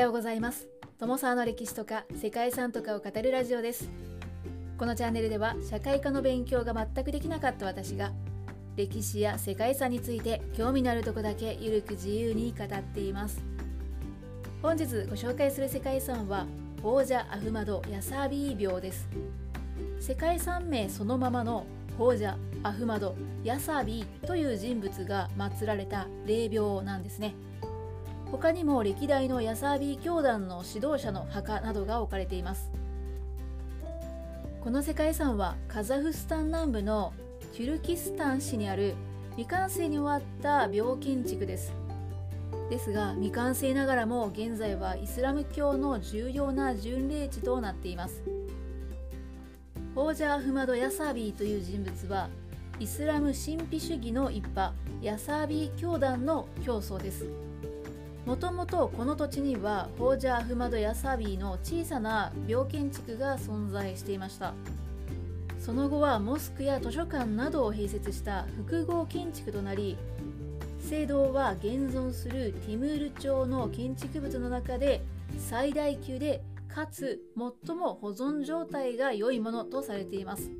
ようございます。友沢の歴史とか世界遺産とかを語るラジオです。このチャンネルでは社会科の勉強が全くできなかった私が歴史や世界遺産について興味のあるとこだけゆるく自由に語っています。本日ご紹介する世界遺産はホージャ・アフマド・ヤサービー廟です。世界遺産名そのままのホージャ・アフマド・ヤサビーという人物が祀られた霊廟なんですね。他にも歴代のヤサービー教団の指導者の墓などが置かれています。この世界遺産はカザフスタン南部のテュルキスタン市にある未完成に終わった廟建築です。ですが未完成ながらも現在はイスラム教の重要な巡礼地となっています。ホージャー・フマド・ヤサービーという人物はイスラム神秘主義の一派ヤサービー教団の教祖です。もともとこの土地にはホージャー・アフマド・ヤサビーの小さな廟建築が存在していました。その後はモスクや図書館などを併設した複合建築となり聖堂は現存するティムール朝の建築物の中で最大級でかつ最も保存状態が良いものとされています。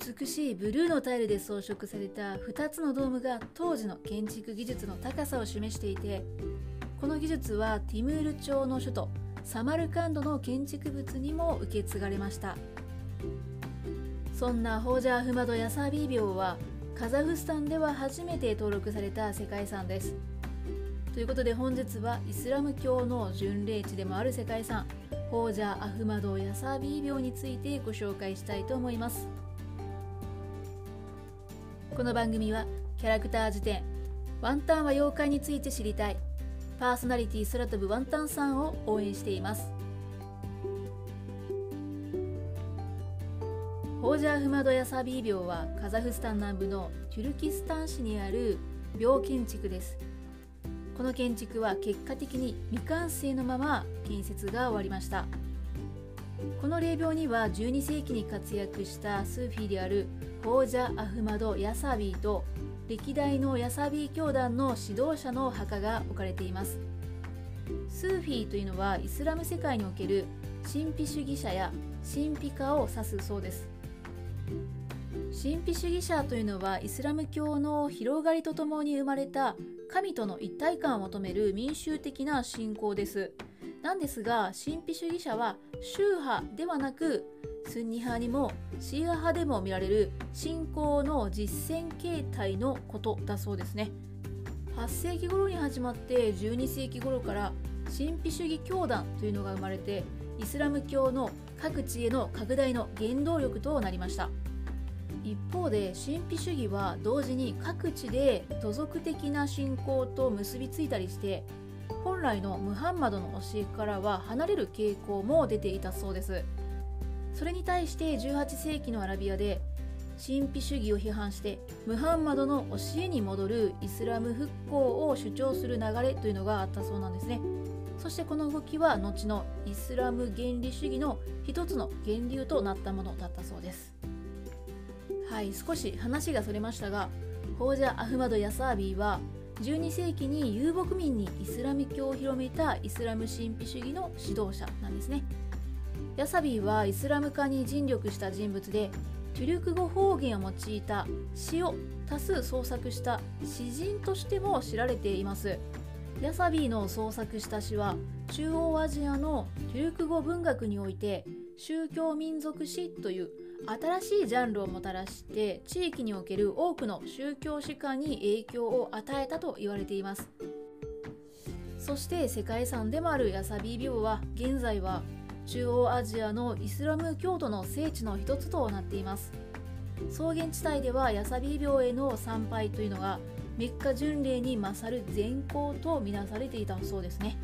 美しいブルーのタイルで装飾された2つのドームが当時の建築技術の高さを示していてこの技術はティムール朝の首都サマルカンドの建築物にも受け継がれました。そんなホージャー・フマド・ヤサービー廟はカザフスタンでは初めて登録された世界遺産です。ということで本日はイスラム教の巡礼地でもある世界遺産ホージャー・アフマド・ヤサービー廟についてご紹介したいと思います。この番組はキャラクター辞典ワンタンは妖怪について知りたいパーソナリティ空飛ぶワンタンさんを応援しています。ホージャーフマドヤサビー廟はカザフスタン南部のテュルキスタン市にある廟建築です。この建築は結果的に未完成のまま建設が終わりました。この霊廟には12世紀に活躍したスーフィーであるホージャ・アフマド・ヤサビーと歴代のヤサビー教団の指導者の墓が置かれています。スーフィーというのはイスラム世界における神秘主義者や神秘家を指すそうです。神秘主義者というのはイスラム教の広がりとともに生まれた神との一体感を求める民衆的な信仰です。なんですが神秘主義者は宗派ではなくスンニ派にもシーア派でも見られる信仰の実践形態のことだそうですね。8世紀頃に始まって12世紀頃から神秘主義教団というのが生まれてイスラム教の各地への拡大の原動力となりました。一方で神秘主義は同時に各地で土俗的な信仰と結びついたりして本来のムハンマドの教えからは離れる傾向も出ていたそうです。それに対して18世紀のアラビアで神秘主義を批判してムハンマドの教えに戻るイスラム復興を主張する流れというのがあったそうなんですね。そしてこの動きは後のイスラム原理主義の一つの源流となったものだったそうです。はい少し話がそれましたがホージャ・アフマド・ヤサービーは12世紀に遊牧民にイスラム教を広めたイスラム神秘主義の指導者なんですね。ヤサビーはイスラム化に尽力した人物でトゥルク語方言を用いた詩を多数創作した詩人としても知られています。ヤサビーの創作した詩は中央アジアのトゥルク語文学において宗教民族詩という新しいジャンルをもたらして地域における多くの宗教史観に影響を与えたと言われています。そして世界遺産でもあるヤサビー廟は現在は中央アジアのイスラム教徒の聖地の一つとなっています。草原地帯ではヤサビ廟への参拝というのがメッカ巡礼に勝る善行とみなされていたそうですね。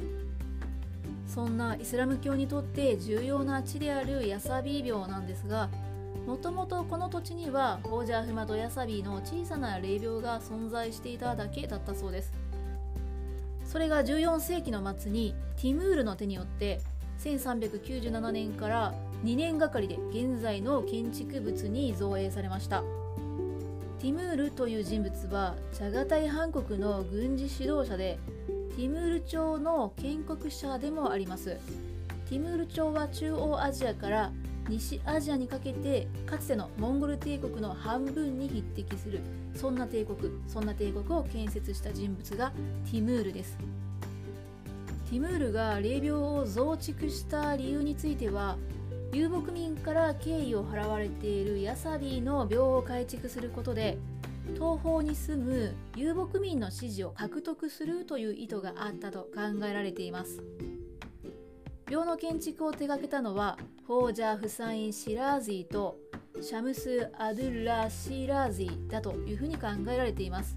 そんなイスラム教にとって重要な地であるヤサビ廟なんですがもともとこの土地にはホージャーフマドヤサビーの小さな霊廟が存在していただけだったそうです。それが14世紀の末にティムールの手によって1397年から2年がかりで現在の建築物に造営されました。ティムールという人物はチャガタイハン国の軍事指導者でティムール朝の建国者でもあります。ティムール朝は中央アジアから西アジアにかけてかつてのモンゴル帝国の半分に匹敵するそんな帝国そんな帝国を建設した人物がティムールです。ティムールが霊廟を増築した理由については遊牧民から敬意を払われているヤサビーの廟を改築することで東方に住む遊牧民の支持を獲得するという意図があったと考えられています。廟の建築を手掛けたのはホージャー・フサイン・シラーズィとシャムス・アドゥラ・シラーズィだというふうに考えられています。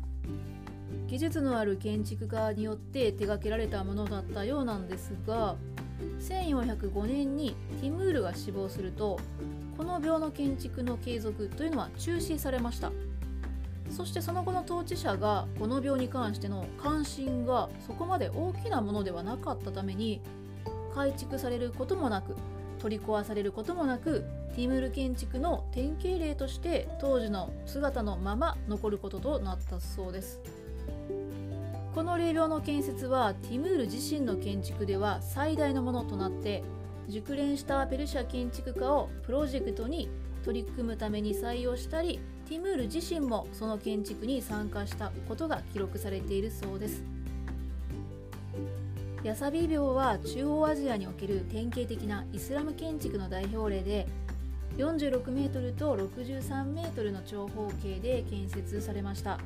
技術のある建築家によって手掛けられたものだったようなんですが1405年にティムールが死亡するとこの廟の建築の継続というのは中止されました。そしてその後の統治者がこの廟に関しての関心がそこまで大きなものではなかったために改築されることもなく取り壊されることもなくティムール建築の典型例として当時の姿のまま残ることとなったそうです。この霊廟の建設はティムール自身の建築では最大のものとなって熟練したペルシャ建築家をプロジェクトに取り組むために採用したりティムール自身もその建築に参加したことが記録されているそうです。ヤサビ廟は中央アジアにおける典型的なイスラム建築の代表例で46メートルと63メートルの長方形で建設されました。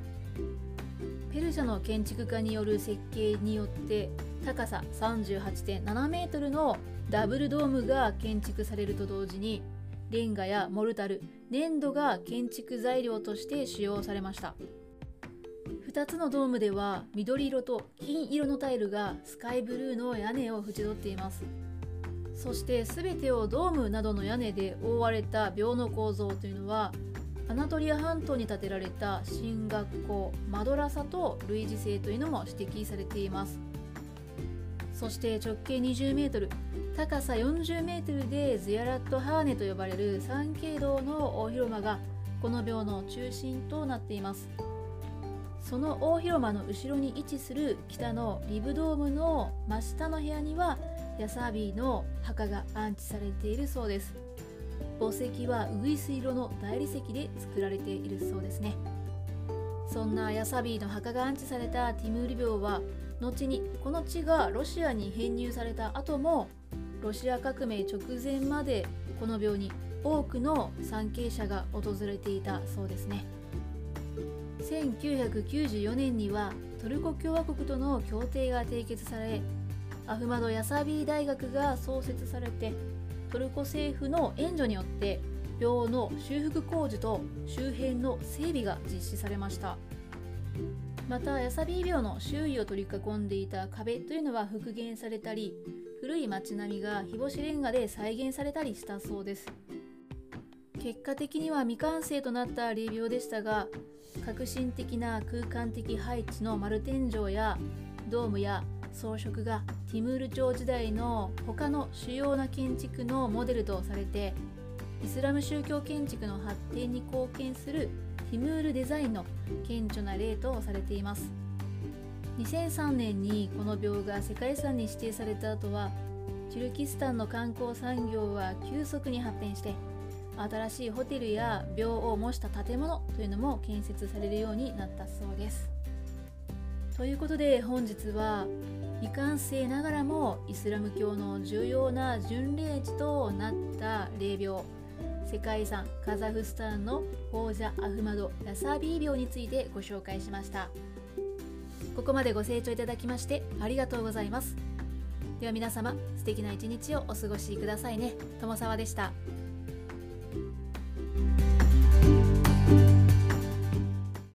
ペルシャの建築家による設計によって高さ38.7メートルのダブルドームが建築されると同時にレンガやモルタル粘土が建築材料として使用されました。2つのドームでは緑色と金色のタイルがスカイブルーの屋根を縁取っています。そして全てをドームなどの屋根で覆われた廟の構造というのはアナトリア半島に建てられた新学校マドラサと類似性というのも指摘されています。そして直径 20m 高さ 40m でズヤラットハーネと呼ばれる三景堂の大広間がこの廟の中心となっています。その大広間の後ろに位置する北のリブドームの真下の部屋にはヤサービーの墓が安置されているそうです。墓石はウグイス色の大理石で作られているそうですね。そんなヤサビーの墓が安置されたティムール廟は後にこの地がロシアに編入された後もロシア革命直前までこの廟に多くの参詣者が訪れていたそうですね。1994年にはトルコ共和国との協定が締結されアフマド・ヤサビー大学が創設されてトルコ政府の援助によって廟の修復工事と周辺の整備が実施されました。またヤサビー廟の周囲を取り囲んでいた壁というのは復元されたり古い街並みが日干しレンガで再現されたりしたそうです。結果的には未完成となった霊廟でしたが革新的な空間的配置の丸天井やドームや装飾がティムール朝時代の他の主要な建築のモデルとされてイスラム宗教建築の発展に貢献するティムールデザインの顕著な例とされています。2003年にこの廟が世界遺産に指定された後はチュルキスタンの観光産業は急速に発展して新しいホテルや廟を模した建物というのも建設されるようになったそうです。ということで本日は未完成ながらもイスラム教の重要な巡礼地となった霊廟世界遺産カザフスタンのホージャ・アフマド・ヤサービー廟についてご紹介しました。ここまでご清聴いただきましてありがとうございます。では皆様素敵な一日をお過ごしくださいね。友沢でした。